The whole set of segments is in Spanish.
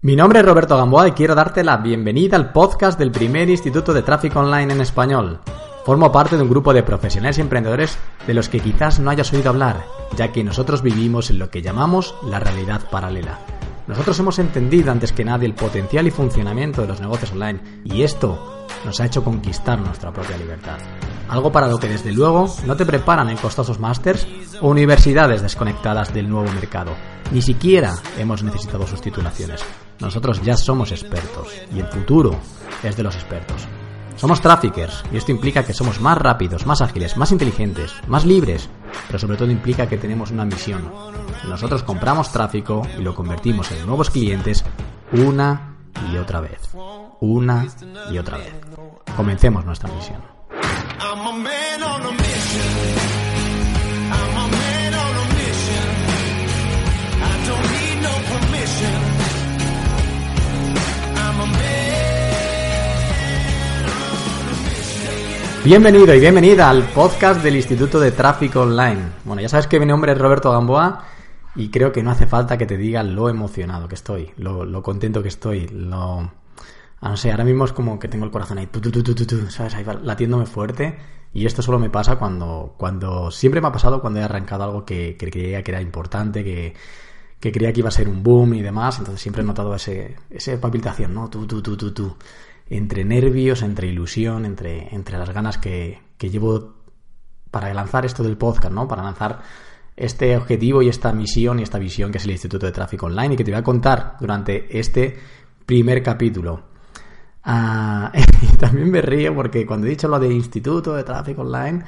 Mi nombre es Roberto Gamboa y quiero darte la bienvenida al podcast del primer Instituto de Tráfico Online en español. Formo parte de un grupo de profesionales y emprendedores de los que quizás no hayas oído hablar, ya que nosotros vivimos en lo que llamamos la realidad paralela. Nosotros hemos entendido antes que nadie el potencial y funcionamiento de los negocios online y esto nos ha hecho conquistar nuestra propia libertad. Algo para lo que desde luego no te preparan en costosos másters o universidades desconectadas del nuevo mercado. Ni siquiera hemos necesitado sus titulaciones. Nosotros ya somos expertos y el futuro es de los expertos. Somos traffickers y esto implica que somos más rápidos, más ágiles, más inteligentes, más libres, pero sobre todo implica que tenemos una misión. Nosotros compramos tráfico y lo convertimos en nuevos clientes una y otra vez. Una y otra vez. Comencemos nuestra misión. Bienvenido y bienvenida al podcast del Instituto de Tráfico Online. Bueno, ya sabes que mi nombre es Roberto Gamboa y creo que no hace falta que te diga lo emocionado que estoy, lo, contento que estoy, lo... Ah, no sé, ahora mismo es como que tengo el corazón ahí, tu, tu, tu, ¿sabes? Ahí latiéndome fuerte y esto solo me pasa cuando, cuando... Siempre me ha pasado cuando he arrancado algo que, creía que era importante, que, que creía que iba a ser un boom y demás, entonces siempre he notado ese, esa palpitación, ¿no? Tú, tú, tú, tú, tú entre nervios, entre ilusión, entre, entre las ganas que, que llevo para lanzar esto del podcast, ¿no? Para lanzar este objetivo y esta misión y esta visión que es el Instituto de Tráfico Online y que te voy a contar durante este primer capítulo. Ah, y también me río porque cuando he dicho lo de Instituto de Tráfico Online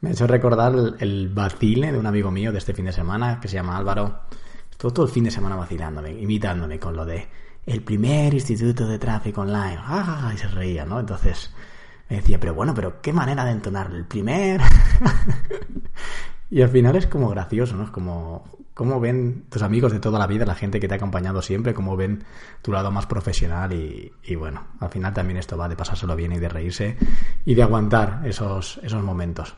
me ha hecho recordar el, vacile de un amigo mío de este fin de semana que se llama Álvaro. Estuvo todo el fin de semana vacilándome, imitándome con lo de el primer instituto de tráfico online. ¡Ah! Y se reía, ¿no? Entonces me decía, pero bueno, pero qué manera de entonarlo, el primer. y al final es como gracioso, ¿no? Es como cómo ven tus amigos de toda la vida, la gente que te ha acompañado siempre, cómo ven tu lado más profesional y, y bueno, al final también esto va de pasárselo bien y de reírse y de aguantar esos, esos momentos.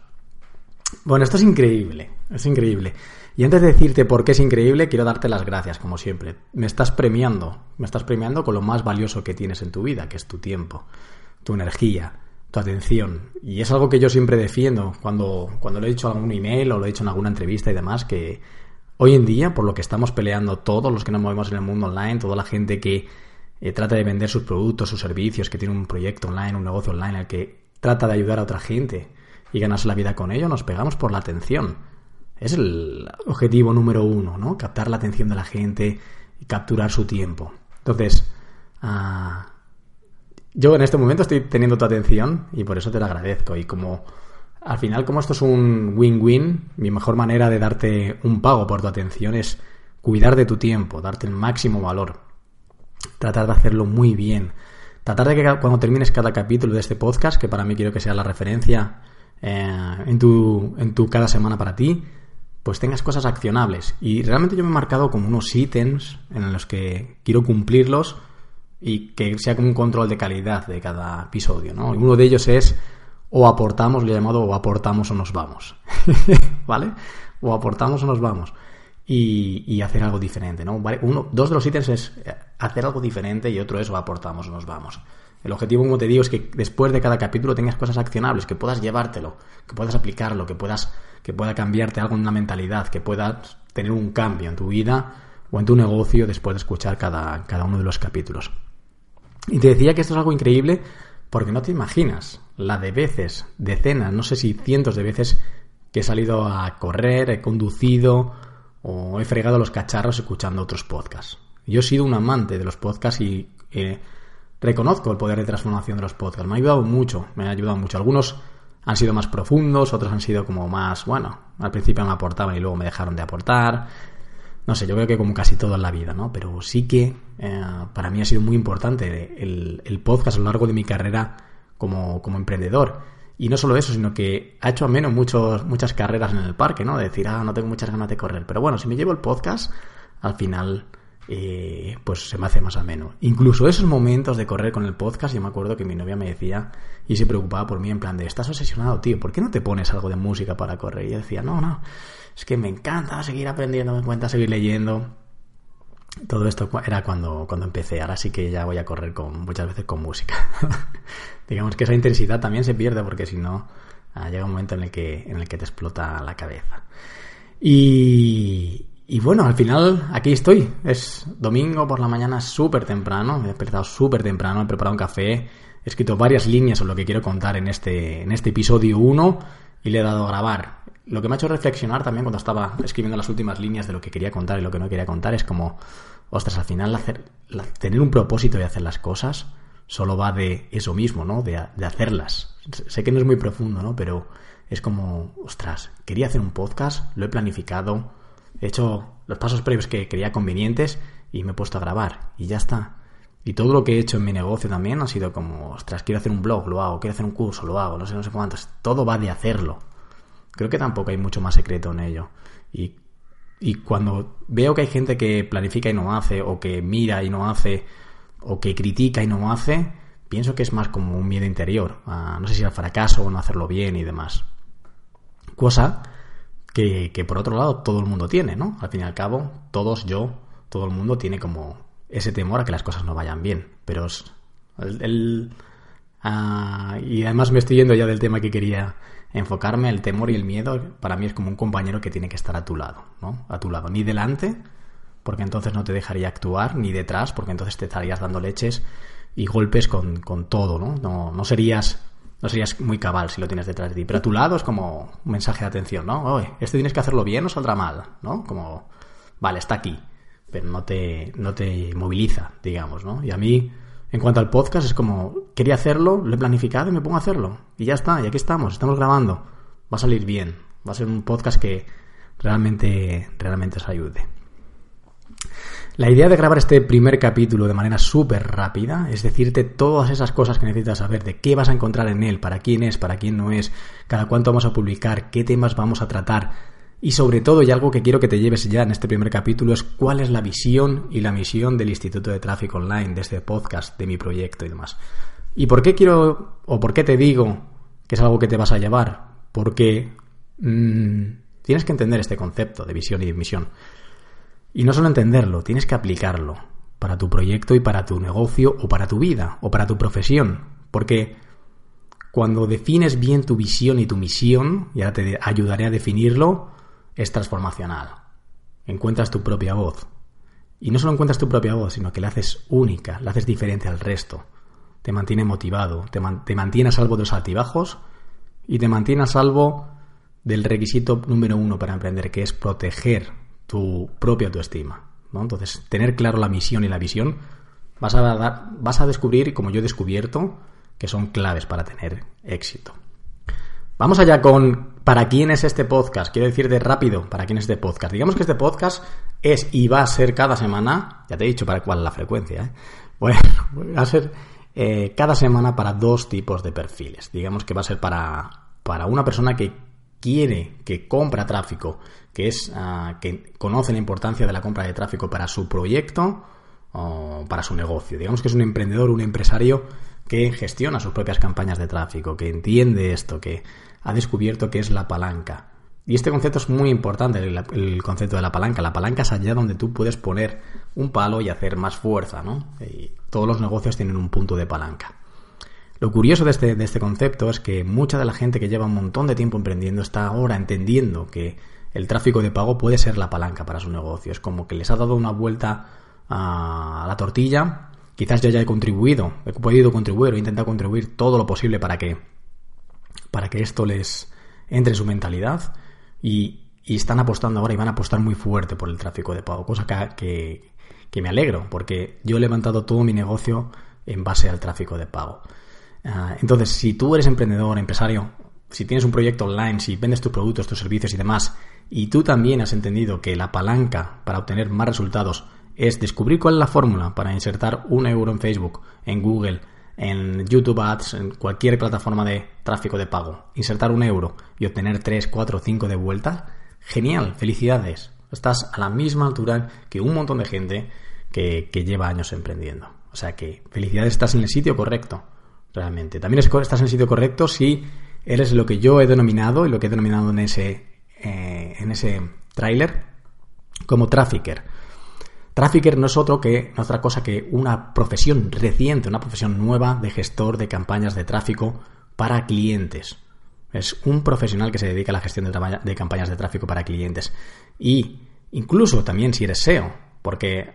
Bueno, esto es increíble, es increíble. Y antes de decirte por qué es increíble, quiero darte las gracias, como siempre. Me estás premiando, me estás premiando con lo más valioso que tienes en tu vida, que es tu tiempo, tu energía, atención. Y es algo que yo siempre defiendo cuando, cuando lo he dicho en algún email o lo he dicho en alguna entrevista y demás, que hoy en día, por lo que estamos peleando todos los que nos movemos en el mundo online, toda la gente que eh, trata de vender sus productos, sus servicios, que tiene un proyecto online, un negocio online, al que trata de ayudar a otra gente y ganarse la vida con ello, nos pegamos por la atención es el objetivo número uno, ¿no? Captar la atención de la gente y capturar su tiempo. Entonces, ah, yo en este momento estoy teniendo tu atención y por eso te lo agradezco. Y como al final, como esto es un win-win, mi mejor manera de darte un pago por tu atención es cuidar de tu tiempo, darte el máximo valor, tratar de hacerlo muy bien, tratar de que cuando termines cada capítulo de este podcast, que para mí quiero que sea la referencia eh, en, tu, en tu cada semana para ti, pues tengas cosas accionables. Y realmente yo me he marcado como unos ítems en los que quiero cumplirlos y que sea como un control de calidad de cada episodio, ¿no? uno de ellos es o aportamos, lo he llamado o aportamos o nos vamos, ¿vale? O aportamos o nos vamos. Y, hacer algo diferente, ¿no? Uno, dos de los ítems es hacer algo diferente y otro es o aportamos o nos vamos. El objetivo, como te digo, es que después de cada capítulo tengas cosas accionables, que puedas llevártelo, que puedas aplicarlo, que puedas que pueda cambiarte algo en la mentalidad, que puedas tener un cambio en tu vida o en tu negocio después de escuchar cada, cada uno de los capítulos. Y te decía que esto es algo increíble porque no te imaginas la de veces, decenas, no sé si cientos de veces que he salido a correr, he conducido o he fregado los cacharros escuchando otros podcasts. Yo he sido un amante de los podcasts y eh, reconozco el poder de transformación de los podcasts. Me ha ayudado mucho, me ha ayudado mucho. Algunos han sido más profundos, otros han sido como más, bueno, al principio me aportaban y luego me dejaron de aportar. No sé, yo creo que como casi todo en la vida, ¿no? Pero sí que eh, para mí ha sido muy importante el, podcast a lo largo de mi carrera como, como emprendedor. Y no solo eso, sino que ha hecho a menos muchos, muchas carreras en el parque, ¿no? De decir, ah, no tengo muchas ganas de correr. Pero bueno, si me llevo el podcast, al final eh, pues se me hace más ameno. Incluso esos momentos de correr con el podcast, yo me acuerdo que mi novia me decía y se preocupaba por mí en plan de, estás obsesionado, tío, ¿por qué no te pones algo de música para correr? Y yo decía, no, no, es que me encanta seguir aprendiendo, me encanta seguir leyendo. todo esto era cuando, cuando empecé. Ahora sí que ya voy a correr con, muchas veces con música. Digamos que esa intensidad también se pierde porque si no, ah, llega un momento en el, que, en el que te explota la cabeza. Y, y bueno, al final aquí estoy. Es domingo por la mañana súper temprano. Me he despertado súper temprano, he preparado un café. He escrito varias líneas sobre lo que quiero contar en este, en este episodio 1 y le he dado a grabar. Lo que me ha hecho reflexionar también cuando estaba escribiendo las últimas líneas de lo que quería contar y lo que no quería contar es como, ostras, al final hacer, tener un propósito de hacer las cosas solo va de eso mismo, ¿no? De, de hacerlas. Sé que no es muy profundo, ¿no? Pero es como, ostras, quería hacer un podcast, lo he planificado, he hecho los pasos previos que creía convenientes y me he puesto a grabar y ya está. Y todo lo que he hecho en mi negocio también ha sido como, ostras, quiero hacer un blog, lo hago, quiero hacer un curso, lo hago, no sé, no sé cuántos. Todo va de hacerlo. Creo que tampoco hay mucho más secreto en ello. Y, y cuando veo que hay gente que planifica y no hace, o que mira y no hace, o que critica y no hace, pienso que es más como un miedo interior. no sé si al fracaso o no hacerlo bien y demás. Cosa que, por otro lado todo el mundo tiene, ¿no? Al fin y al cabo, todos, yo, todo el mundo tiene como ese temor a que las cosas no vayan bien. Pero es el, ah, y además me estoy yendo ya del tema que quería enfocarme, el temor y el miedo para mí es como un compañero que tiene que estar a tu lado, ¿no? A tu lado, ni delante, porque entonces no te dejaría actuar, ni detrás, porque entonces te estarías dando leches y golpes con, con todo, ¿no? ¿no? No serías no serías muy cabal si lo tienes detrás de ti. Pero a tu lado es como un mensaje de atención, ¿no? Oye, este tienes que hacerlo bien o saldrá mal, ¿no? Como, vale, está aquí, pero no te, no te moviliza, digamos, ¿no? Y a mí, en cuanto al podcast, es como, quería hacerlo, lo he planificado y me pongo a hacerlo. Y ya está, y aquí estamos, estamos grabando. Va a salir bien. Va a ser un podcast que realmente, realmente os ayude. La idea de grabar este primer capítulo de manera súper rápida es decirte todas esas cosas que necesitas saber, de qué vas a encontrar en él, para quién es, para quién no es, cada cuánto vamos a publicar, qué temas vamos a tratar. Y sobre todo, y algo que quiero que te lleves ya en este primer capítulo, es cuál es la visión y la misión del Instituto de Tráfico Online, de este podcast, de mi proyecto y demás. ¿Y por qué quiero, o por qué te digo que es algo que te vas a llevar? Porque mmm, tienes que entender este concepto de visión y misión. Y no solo entenderlo, tienes que aplicarlo para tu proyecto y para tu negocio o para tu vida o para tu profesión. Porque cuando defines bien tu visión y tu misión, y ahora te ayudaré a definirlo, es transformacional. Encuentras tu propia voz. Y no solo encuentras tu propia voz, sino que la haces única, la haces diferente al resto. Te mantiene motivado, te, te mantiene a salvo de los altibajos y te mantiene a salvo del requisito número uno para emprender, que es proteger tu propia autoestima. ¿no? Entonces, tener claro la misión y la visión, vas a, dar, vas a descubrir, como yo he descubierto, que son claves para tener éxito. Vamos allá con para quién es este podcast. Quiero decir de rápido, para quién es este podcast. Digamos que este podcast es y va a ser cada semana, ya te he dicho para cuál la frecuencia, ¿eh? bueno, va a ser eh, cada semana para dos tipos de perfiles. Digamos que va a ser para, para una persona que quiere, que compra tráfico, que es ah, que conoce la importancia de la compra de tráfico para su proyecto o para su negocio. Digamos que es un emprendedor, un empresario que gestiona sus propias campañas de tráfico, que entiende esto, que ha descubierto que es la palanca. Y este concepto es muy importante, el, concepto de la palanca. La palanca es allá donde tú puedes poner un palo y hacer más fuerza, ¿no? Y todos los negocios tienen un punto de palanca. Lo curioso de este, de este concepto es que mucha de la gente que lleva un montón de tiempo emprendiendo está ahora entendiendo que el tráfico de pago puede ser la palanca para su negocio. Es como que les ha dado una vuelta a la tortilla. Quizás yo ya he contribuido, he podido contribuir o intentado contribuir todo lo posible para que, para que esto les entre en su mentalidad y, están apostando ahora y van a apostar muy fuerte por el tráfico de pago, cosa que, que me alegro porque yo he levantado todo mi negocio en base al tráfico de pago. Ah, entonces, si tú eres emprendedor, empresario, si tienes un proyecto online, si vendes tus productos, tus servicios y demás, y tú también has entendido que la palanca para obtener más resultados es descubrir cuál es la fórmula para insertar un euro en Facebook, en Google, en YouTube Ads, en cualquier plataforma de tráfico de pago, insertar un euro y obtener 3, 4, 5 de vuelta, genial, felicidades. Estás a la misma altura que un montón de gente que, que lleva años emprendiendo. O sea que felicidades, estás en el sitio correcto realmente. También estás en el sitio correcto si eres lo que yo he denominado y lo que he denominado en ese, eh, en ese tráiler como trafficker. Trafficker no es otro que, no otra cosa que una profesión reciente, una profesión nueva de gestor de campañas de tráfico para clientes. Es un profesional que se dedica a la gestión de, campañas de tráfico para clientes. Y incluso también si eres SEO, porque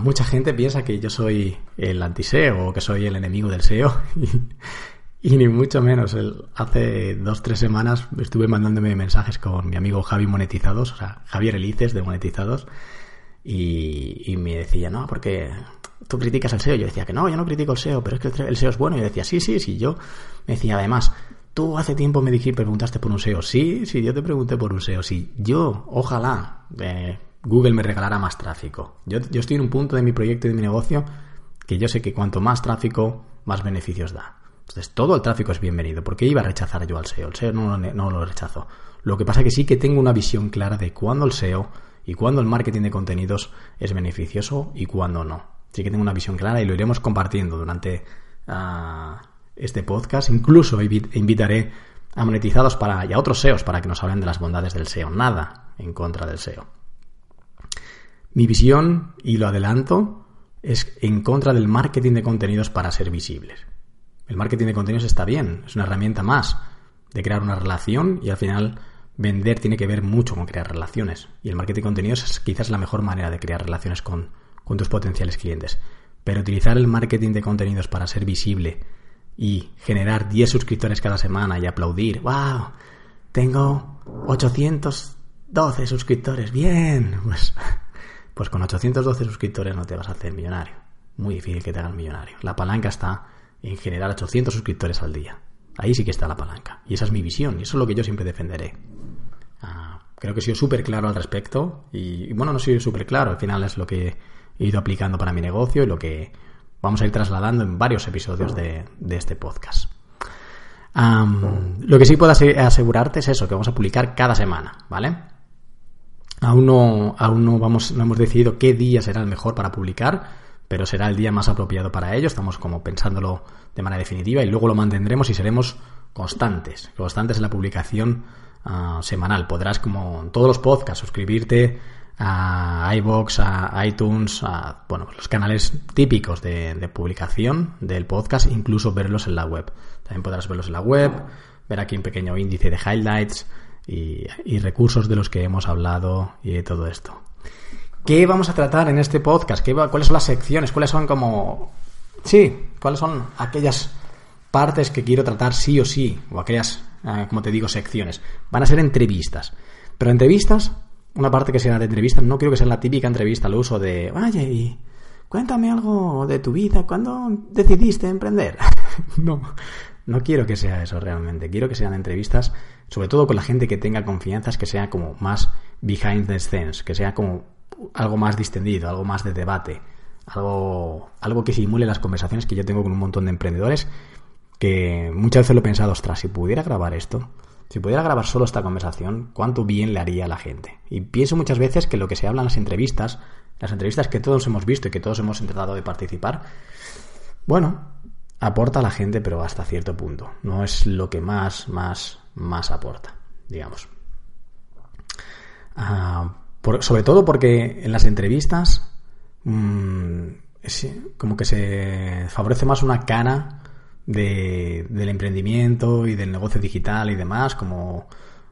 mucha gente piensa que yo soy el anti-SEO o que soy el enemigo del SEO. Y, ni mucho menos. hace dos, tres semanas estuve mandándome mensajes con mi amigo Javi Monetizados, o sea, Javier Elices de Monetizados, y, me decía, no, porque tú criticas el SEO. Yo decía que no, yo no critico el SEO, pero es que el SEO es bueno. Y yo decía, sí, sí, sí. Yo me decía, además, tú hace tiempo me dijiste, preguntaste por un SEO. Sí, sí, yo te pregunté por un SEO. Sí, yo, ojalá eh, Google me regalara más tráfico. Yo, yo estoy en un punto de mi proyecto y de mi negocio que yo sé que cuanto más tráfico, más beneficios da. Entonces, todo el tráfico es bienvenido. ¿Por qué iba a rechazar yo al SEO? El SEO no, no, no lo rechazo. Lo que pasa que sí que tengo una visión clara de cuándo el SEO y cuándo el marketing de contenidos es beneficioso y cuándo no. Sí que tengo una visión clara y lo iremos compartiendo durante ah, este podcast. Incluso invitaré a monetizados para, y a otros SEOs para que nos hablen de las bondades del SEO. Nada en contra del SEO. Mi visión, y lo adelanto, es en contra del marketing de contenidos para ser visibles. El marketing de contenidos está bien, es una herramienta más de crear una relación y al final vender tiene que ver mucho con crear relaciones. Y el marketing de contenidos es quizás la mejor manera de crear relaciones con, tus potenciales clientes. Pero utilizar el marketing de contenidos para ser visible y generar 10 suscriptores cada semana y aplaudir, ¡wow! Tengo 812 suscriptores, bien. Pues, pues con 812 suscriptores no te vas a hacer millonario. Muy difícil que te hagan millonario. La palanca está en generar 800 suscriptores al día. Ahí sí que está la palanca. Y esa es mi visión y eso es lo que yo siempre defenderé. Creo que he sido súper claro al respecto y, bueno, no he sido súper claro, al final es lo que he ido aplicando para mi negocio y lo que vamos a ir trasladando en varios episodios de, este podcast. lo que sí puedo asegurarte es eso, que vamos a publicar cada semana, ¿vale? Aún no, aún no, vamos, no hemos decidido qué día será el mejor para publicar, pero será el día más apropiado para ello. Estamos como pensándolo de manera definitiva y luego lo mantendremos y seremos constantes, constantes en la publicación Semanal. Podrás, como en todos los podcasts, suscribirte a iBox, a iTunes, a bueno, los canales típicos de, publicación del podcast, incluso verlos en la web. También podrás verlos en la web, ver aquí un pequeño índice de highlights y, recursos de los que hemos hablado y de todo esto. ¿Qué vamos a tratar en este podcast? ¿Qué ¿Cuáles son las secciones? ¿Cuáles son como... Sí, cuáles son aquellas partes que quiero tratar sí o sí? O aquellas como te digo, secciones. Van a ser entrevistas. Pero entrevistas, una parte que sea de entrevistas, no quiero que sea la típica entrevista al uso de, vaya, y cuéntame algo de tu vida, ¿cuándo decidiste emprender? no, no quiero que sea eso realmente. Quiero que sean entrevistas, sobre todo con la gente que tenga confianza, que sea como más behind the scenes, que sea como algo más distendido, algo más de debate, algo, algo que simule las conversaciones que yo tengo con un montón de emprendedores que muchas veces lo he pensado, ostras, si pudiera grabar esto, si pudiera grabar solo esta conversación, cuánto bien le haría a la gente. Y pienso muchas veces que lo que se habla en las entrevistas, las entrevistas que todos hemos visto y que todos hemos intentado de participar, bueno, aporta a la gente, pero hasta cierto punto. No es lo que más, más, más aporta, digamos. Ah, sobre todo porque en las entrevistas, mmm, como que se favorece más una cara de, del emprendimiento y del negocio digital y demás, como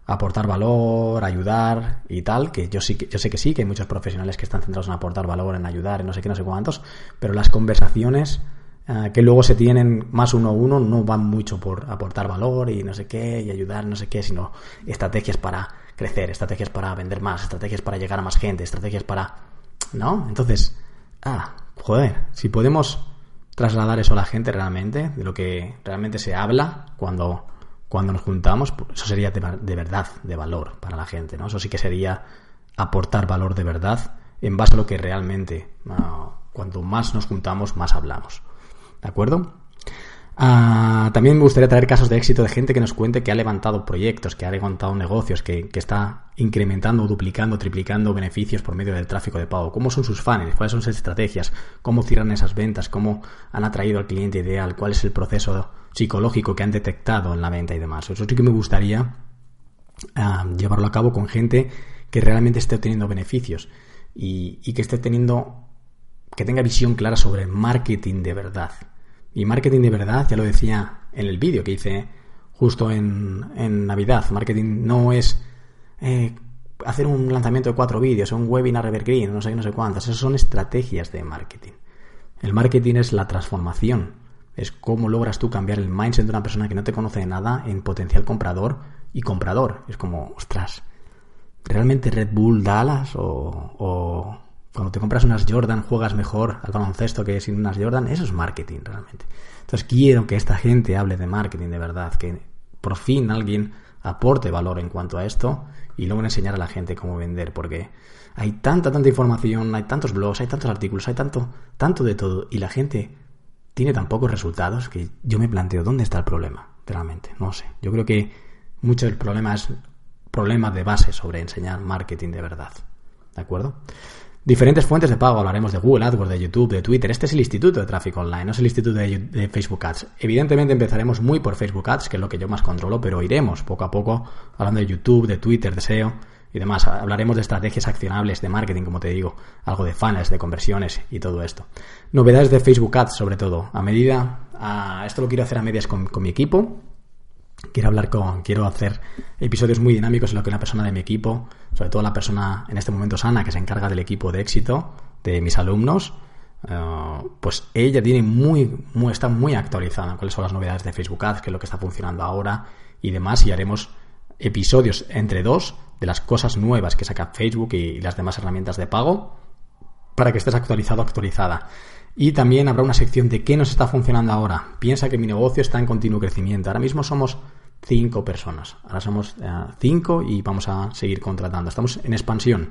aportar valor, ayudar y tal, que yo sí yo sé que sí, que hay muchos profesionales que están centrados en aportar valor, en ayudar, en no sé qué, no sé cuántos, pero las conversaciones eh, que luego se tienen más uno a uno no van mucho por aportar valor y no sé qué, y ayudar, no sé qué, sino estrategias para crecer, estrategias para vender más, estrategias para llegar a más gente, estrategias para... ¿No? Entonces, ah, joder, si podemos trasladar eso a la gente realmente, de lo que realmente se habla cuando, cuando nos juntamos, pues eso sería de, verdad, de valor para la gente, ¿no? Eso sí que sería aportar valor de verdad en base a lo que realmente, uh, cuanto más nos juntamos, más hablamos. ¿De acuerdo? Ah, también me gustaría traer casos de éxito de gente que nos cuente que ha levantado proyectos, que ha levantado negocios, que, está incrementando, duplicando, triplicando beneficios por medio del tráfico de pago. ¿Cómo son sus fans? ¿Cuáles son sus estrategias? ¿Cómo cierran esas ventas? ¿Cómo han atraído al cliente ideal? ¿Cuál es el proceso psicológico que han detectado en la venta y demás? Eso sí que me gustaría ah, llevarlo a cabo con gente que realmente esté obteniendo beneficios. y, y que esté teniendo, que tenga visión clara sobre marketing de verdad. Y marketing de verdad, ya lo decía en el vídeo que hice justo en, en Navidad. Marketing no es eh, hacer un lanzamiento de cuatro vídeos, un webinar evergreen, no sé, no sé cuántas. Esas son estrategias de marketing. El marketing es la transformación. Es cómo logras tú cambiar el mindset de una persona que no te conoce de nada en potencial comprador y comprador. Es como, ostras, ¿realmente Red Bull Dallas o, o cuando te compras unas Jordan juegas mejor al baloncesto que sin unas Jordan? Eso es marketing realmente. Entonces quiero que esta gente hable de marketing de verdad, que por fin alguien aporte valor en cuanto a esto y luego enseñar a la gente cómo vender, porque hay tanta, tanta información, hay tantos blogs, hay tantos artículos, hay tanto, tanto de todo, y la gente tiene tan pocos resultados que yo me planteo dónde está el problema, realmente, no sé. Yo creo que mucho del problema es problema de base sobre enseñar marketing de verdad. ¿De acuerdo? Diferentes fuentes de pago, hablaremos de Google AdWords, de YouTube, de Twitter. Este es el Instituto de Tráfico Online, no es el Instituto de, Facebook Ads. Evidentemente empezaremos muy por Facebook Ads, que es lo que yo más controlo, pero iremos poco a poco hablando de YouTube, de Twitter, de SEO y demás. Hablaremos de estrategias accionables de marketing, como te digo, algo de funnels, de conversiones y todo esto. Novedades de Facebook Ads, sobre todo. A medida, esto lo quiero hacer a medias con mi equipo, quiero hablar con, quiero hacer episodios muy dinámicos en lo que una persona de mi equipo, sobre todo la persona en este momento sana que se encarga del equipo de éxito de mis alumnos, eh, pues ella tiene muy, muy, está muy actualizada cuáles son las novedades de Facebook Ads, qué es lo que está funcionando ahora y demás, y haremos episodios entre dos de las cosas nuevas que saca Facebook y las demás herramientas de pago para que estés actualizado, actualizada. Y también habrá una sección de qué nos está funcionando ahora. Piensa que mi negocio está en continuo crecimiento. Ahora mismo somos cinco personas. Ahora somos eh, cinco y vamos a seguir contratando. Estamos en expansión.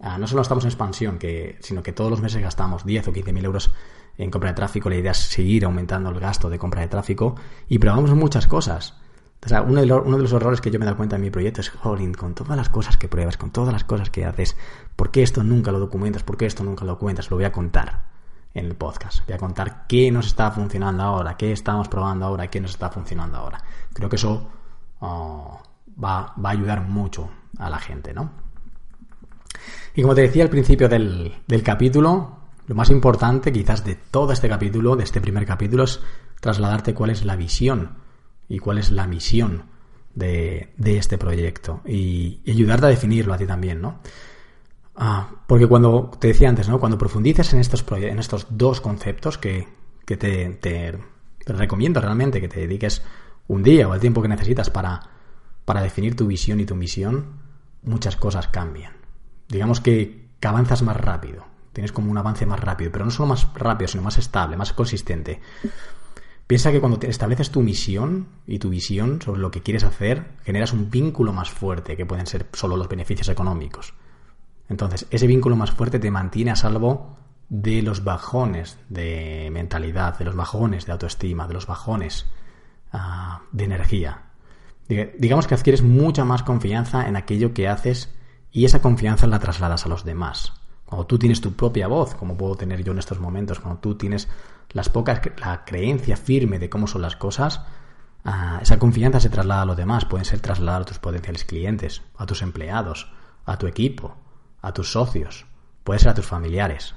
Ah, no solo estamos en expansión, sino que todos los meses gastamos 10 o 15 mil euros en compra de tráfico. La idea es seguir aumentando el gasto de compra de tráfico y probamos muchas cosas. O sea, uno de, los, uno de los errores que yo me he dado cuenta en mi proyecto es, jolín, con todas las cosas que pruebas, con todas las cosas que haces, ¿por qué esto nunca lo documentas? ¿Por qué esto nunca lo cuentas? Lo voy a contar en el podcast. Voy a contar qué nos está funcionando ahora, qué estamos probando ahora, qué nos está funcionando ahora. Creo que eso oh, va, va, a ayudar mucho a la gente, ¿no? Y como te decía al principio del, del capítulo, lo más importante quizás de todo este capítulo, de este primer capítulo, es trasladarte cuál es la visión y cuál es la misión de, de este proyecto y, y ayudarte a definirlo a ti también, ¿no? Ah, porque cuando te decía antes, ¿no? Cuando profundices en estos, en estos dos conceptos que, te, recomiendo realmente que te dediques un día o el tiempo que necesitas para, para definir tu visión y tu misión, muchas cosas cambian. Digamos que, que avanzas más rápido. Tienes como un avance más rápido, pero no solo más rápido, sino más estable, más consistente. Piensa que cuando te estableces tu misión y tu visión sobre lo que quieres hacer, generas un vínculo más fuerte que pueden ser solo los beneficios económicos. Entonces, ese vínculo más fuerte te mantiene a salvo de los bajones de mentalidad, de los bajones de autoestima, de los bajones uh, de energía. Digamos que adquieres mucha más confianza en aquello que haces y esa confianza la trasladas a los demás. Cuando tú tienes tu propia voz, como puedo tener yo en estos momentos, cuando tú tienes las pocas, la creencia firme de cómo son las cosas, uh, esa confianza se traslada a los demás. Pueden ser trasladados a tus potenciales clientes, a tus empleados, a tu equipo, a tus socios, puede ser a tus familiares,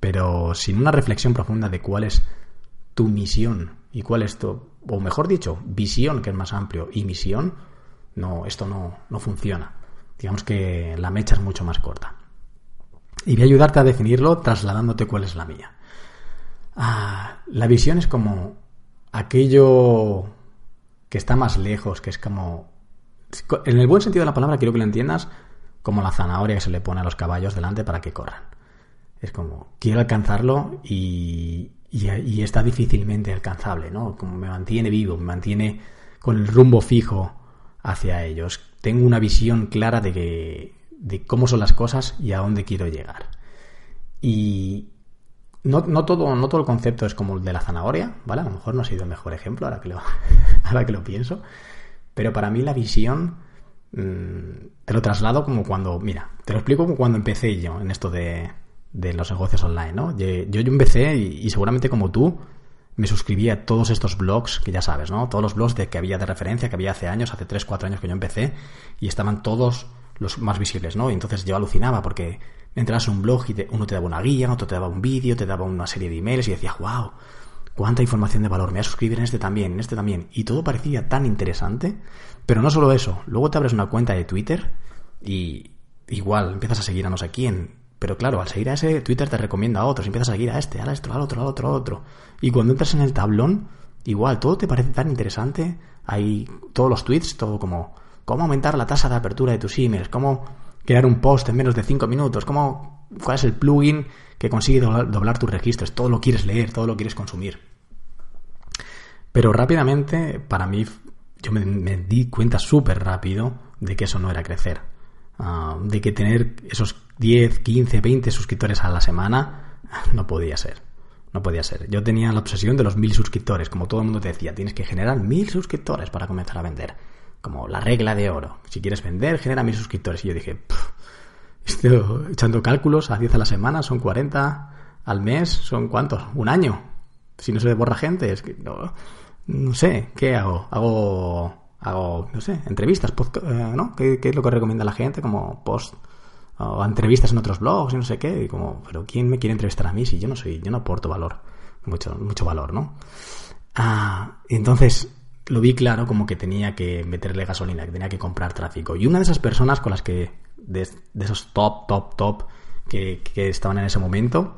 pero sin una reflexión profunda de cuál es tu misión y cuál es tu, o mejor dicho, visión, que es más amplio, y misión, no, esto no, no funciona. Digamos que la mecha es mucho más corta. Y voy a ayudarte a definirlo trasladándote cuál es la mía. Ah, la visión es como aquello que está más lejos, que es como... En el buen sentido de la palabra quiero que lo entiendas como la zanahoria que se le pone a los caballos delante para que corran. Es como, quiero alcanzarlo y, está difícilmente alcanzable, ¿no? Como me mantiene vivo, me mantiene con el rumbo fijo hacia ellos. Tengo una visión clara de, que, de cómo son las cosas y a dónde quiero llegar. Y no, no, todo, no todo el concepto es como el de la zanahoria, ¿vale? A lo mejor no ha sido el mejor ejemplo ahora que lo, ahora que lo pienso. Pero para mí la visión te lo traslado como cuando, mira, te lo explico como cuando empecé yo en esto de, de los negocios online, ¿no? Yo, yo empecé y, seguramente como tú me suscribí a todos estos blogs que ya sabes, ¿no? Todos los blogs de que había de referencia, que había hace años, hace 3, 4 años que yo empecé y estaban todos los más visibles, ¿no? Y entonces yo alucinaba porque entrabas a un blog y uno te daba una guía, otro te daba un vídeo, te daba una serie de emails y decías, wow, cuánta información de valor, me voy a suscribir en este también, en este también. Y todo parecía tan interesante, pero no solo eso, luego te abres una cuenta de Twitter y igual empiezas a seguir a no sé quién, pero claro, al seguir a ese, Twitter te recomienda a otros, empiezas a seguir a este, a esto, al otro, al otro, al otro. Y cuando entras en el tablón, igual, todo te parece tan interesante, hay todos los tweets, todo como cómo aumentar la tasa de apertura de tus emails, cómo crear un post en menos de 5 minutos, cómo, cuál es el plugin que consigue doblar, tus registros, todo lo quieres leer, todo lo quieres consumir. Pero rápidamente, para mí, yo me, di cuenta súper rápido de que eso no era crecer. Ah, de que tener esos 10, 15, 20 suscriptores a la semana no podía ser. No podía ser. Yo tenía la obsesión de los mil suscriptores, como todo el mundo te decía, tienes que generar mil suscriptores para comenzar a vender como la regla de oro. Si quieres vender, genera mil suscriptores. Y yo dije, estoy echando cálculos, a 10 a la semana son 40, al mes son cuántos, un año. Si no se borra gente, es que no, no sé, ¿qué hago? Hago, hago, no sé, entrevistas, eh, ¿no? ¿Qué, es lo que recomienda la gente? Como post o entrevistas en otros blogs y no sé qué. Como, pero ¿quién me quiere entrevistar a mí si yo no soy, yo no aporto valor, mucho, mucho valor, ¿no? Ah, entonces lo vi claro como que tenía que meterle gasolina, que tenía que comprar tráfico. Y una de esas personas con las que, de, esos top, top, top, que, estaban en ese momento,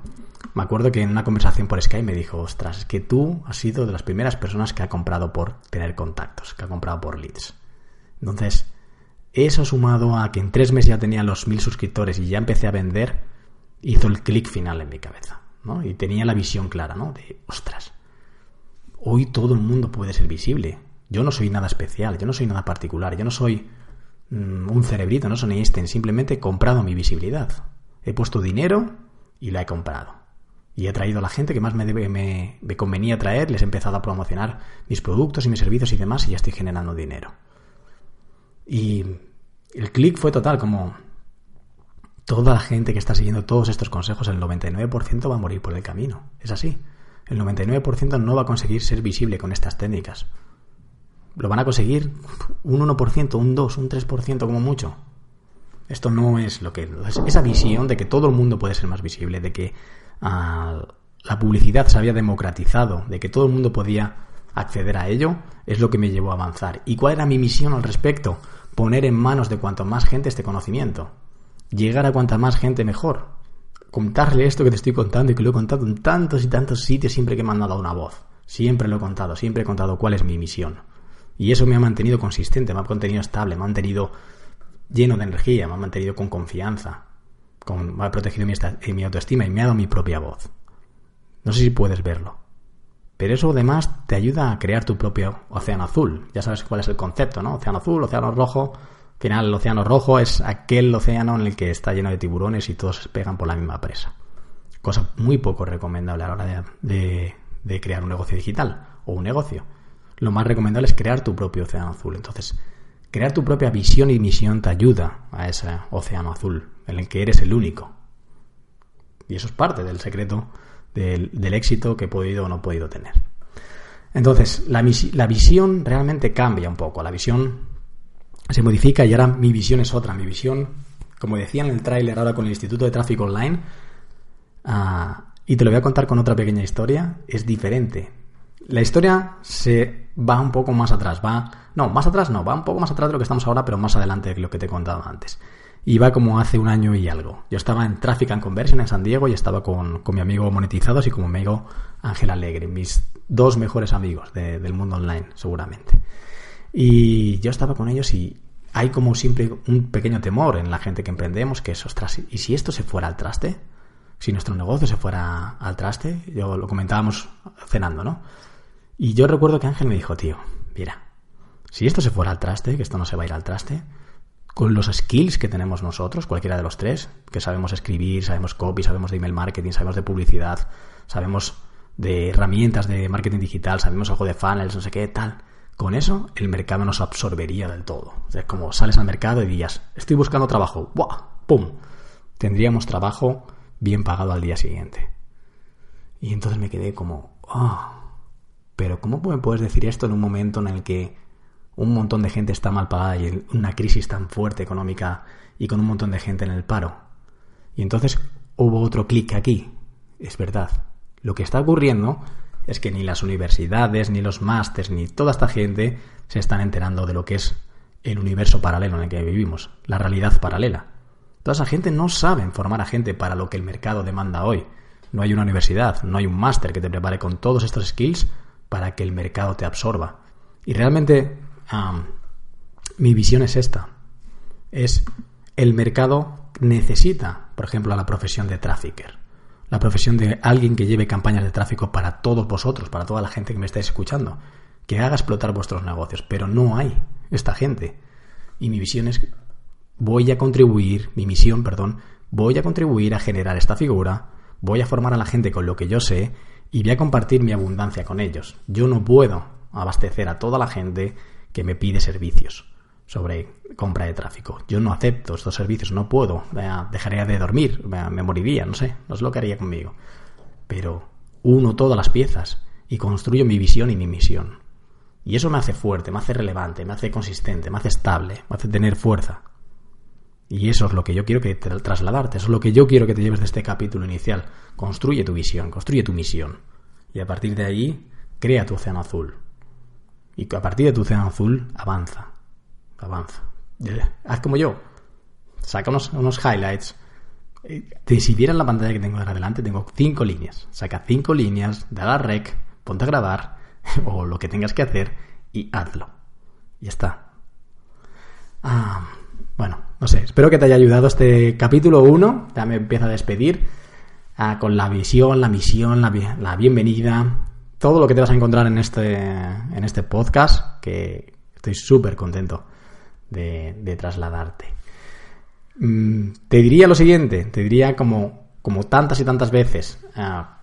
me acuerdo que en una conversación por Skype me dijo, ostras, es que tú has sido de las primeras personas que ha comprado por tener contactos, que ha comprado por leads. Entonces, eso sumado a que en tres meses ya tenía los mil suscriptores y ya empecé a vender, hizo el clic final en mi cabeza, ¿no? Y tenía la visión clara, ¿no? De, ostras, Hoy todo el mundo puede ser visible. Yo no soy nada especial, yo no soy nada particular, yo no soy mm, un cerebrito, no soy Einstein, simplemente he comprado mi visibilidad. He puesto dinero y la he comprado. Y he traído a la gente que más me, me, convenía traer, les he empezado a promocionar mis productos y mis servicios y demás y ya estoy generando dinero. Y el clic fue total, como toda la gente que está siguiendo todos estos consejos, el 99% va a morir por el camino. Es así el 99% no va a conseguir ser visible con estas técnicas. Lo van a conseguir un 1%, un 2, un 3% como mucho. Esto no es lo que... Esa visión de que todo el mundo puede ser más visible, de que ah, la publicidad se había democratizado, de que todo el mundo podía acceder a ello, es lo que me llevó a avanzar. ¿Y cuál era mi misión al respecto? Poner en manos de cuanto más gente este conocimiento. Llegar a cuanta más gente mejor contarle esto que te estoy contando y que lo he contado en tantos y tantos sitios siempre que me han dado una voz. Siempre lo he contado, siempre he contado cuál es mi misión. Y eso me ha mantenido consistente, me ha mantenido estable, me ha mantenido lleno de energía, me ha mantenido con confianza, con, me ha protegido mi, mi autoestima y me ha dado mi propia voz. No sé si puedes verlo. Pero eso además te ayuda a crear tu propio océano azul. Ya sabes cuál es el concepto, ¿no? Océano azul, océano rojo, al final, el océano rojo es aquel océano en el que está lleno de tiburones y todos se pegan por la misma presa. Cosa muy poco recomendable a la hora de, crear un negocio digital o un negocio. Lo más recomendable es crear tu propio océano azul. Entonces, crear tu propia visión y misión te ayuda a ese océano azul, en el que eres el único. Y eso es parte del secreto del, éxito que he podido o no he podido tener. Entonces, la, visión realmente cambia un poco. La visión se modifica y ahora mi visión es otra. Mi visión, como decía en el tráiler ahora con el Instituto de Tráfico Online, ah, y te lo voy a contar con otra pequeña historia, es diferente. La historia se va un poco más atrás, va... No, más atrás no, va un poco más atrás de lo que estamos ahora, pero más adelante de lo que te he contado antes. Y va como hace un año y algo. Yo estaba en Traffic and Conversion en San Diego y estaba con, mi amigo Monetizados y con mi amigo Ángel Alegre, mis dos mejores amigos del mundo online, seguramente. Y yo estaba con ellos y hay como siempre un pequeño temor en la gente que emprendemos, que es, ostras, ¿y si esto se fuera al traste? Si nuestro negocio se fuera al traste, yo lo comentábamos cenando, ¿no? Y yo recuerdo que Ángel me dijo, tío, mira, si esto se fuera al traste, que esto no se va a ir al traste, con los skills que tenemos nosotros, cualquiera de los tres, que sabemos escribir, sabemos copy, sabemos de email marketing, sabemos de publicidad, sabemos de herramientas de marketing digital, sabemos algo de funnels, no sé qué, tal con eso, el mercado nos absorbería del todo. es como sales al mercado y dirías, estoy buscando trabajo, ¡buah! ¡pum! Tendríamos trabajo bien pagado al día siguiente. Y entonces me quedé como, ¡ah! Pero ¿cómo me puedes decir esto en un momento en el que un montón de gente está mal pagada y una crisis tan fuerte económica y con un montón de gente en el paro? Y entonces hubo otro clic aquí. Es verdad. Lo que está ocurriendo es que ni las universidades, ni los másters, ni toda esta gente se están enterando de lo que es el universo paralelo en el que vivimos, la realidad paralela. Toda esa gente no sabe formar a gente para lo que el mercado demanda hoy. No hay una universidad, no hay un máster que te prepare con todos estos skills para que el mercado te absorba. Y realmente mi visión es esta. Es el mercado necesita, por ejemplo, a la profesión de trafficker. La profesión de alguien que lleve campañas de tráfico para todos vosotros, para toda la gente que me estáis escuchando. Que haga explotar vuestros negocios. Pero no hay esta gente. Y mi visión es voy a contribuir, mi misión, perdón, voy a contribuir a generar esta figura, voy a formar a la gente con lo que yo sé y voy a compartir mi abundancia con ellos. Yo no puedo abastecer a toda la gente que me pide servicios sobre compra de tráfico. Yo no acepto estos servicios, no puedo, dejaría de dormir, me moriría, no sé, no es lo que haría conmigo. Pero uno todas las piezas y construyo mi visión y mi misión. Y eso me hace fuerte, me hace relevante, me hace consistente, me hace estable, me hace tener fuerza. Y eso es lo que yo quiero que te trasladarte, eso es lo que yo quiero que te lleves de este capítulo inicial. Construye tu visión, construye tu misión. Y a partir de ahí, crea tu océano azul. Y a partir de tu océano azul, avanza. Avanza. Haz como yo. Saca unos, highlights. Eh, si vieran la pantalla que tengo ahora adelante, tengo cinco líneas. Saca cinco líneas, da la rec, ponte a grabar, o lo que tengas que hacer, y hazlo. Y ya está. Ah, bueno, no sé, espero que te haya ayudado este capítulo 1. Ya me empiezo a despedir ah, con la visión, la misión, la, bienvenida, todo lo que te vas a encontrar en este, en este podcast, que estoy súper contento de, trasladarte. Mm, te diría lo siguiente, te diría como, como tantas y tantas veces, ah,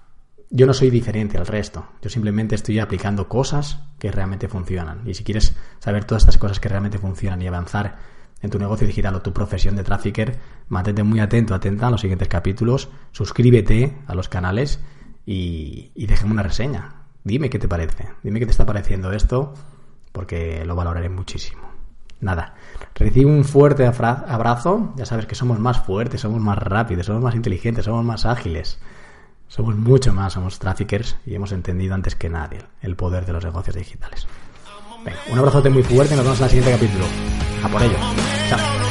yo no soy diferente al resto, yo simplemente estoy aplicando cosas que realmente funcionan. Y si quieres saber todas estas cosas que realmente funcionan y avanzar en tu negocio digital o tu profesión de trafficker, mantente muy atento, atenta a los siguientes capítulos, suscríbete a los canales y, y déjame una reseña. Dime qué te parece, dime qué te está pareciendo esto, porque lo valoraré muchísimo. Nada, recibe un fuerte abrazo, ya sabes que somos más fuertes, somos más rápidos, somos más inteligentes, somos más ágiles, somos mucho más, somos traffickers y hemos entendido antes que nadie el poder de los negocios digitales un abrazote muy fuerte y nos vemos en el siguiente capítulo. A por ello. Chao.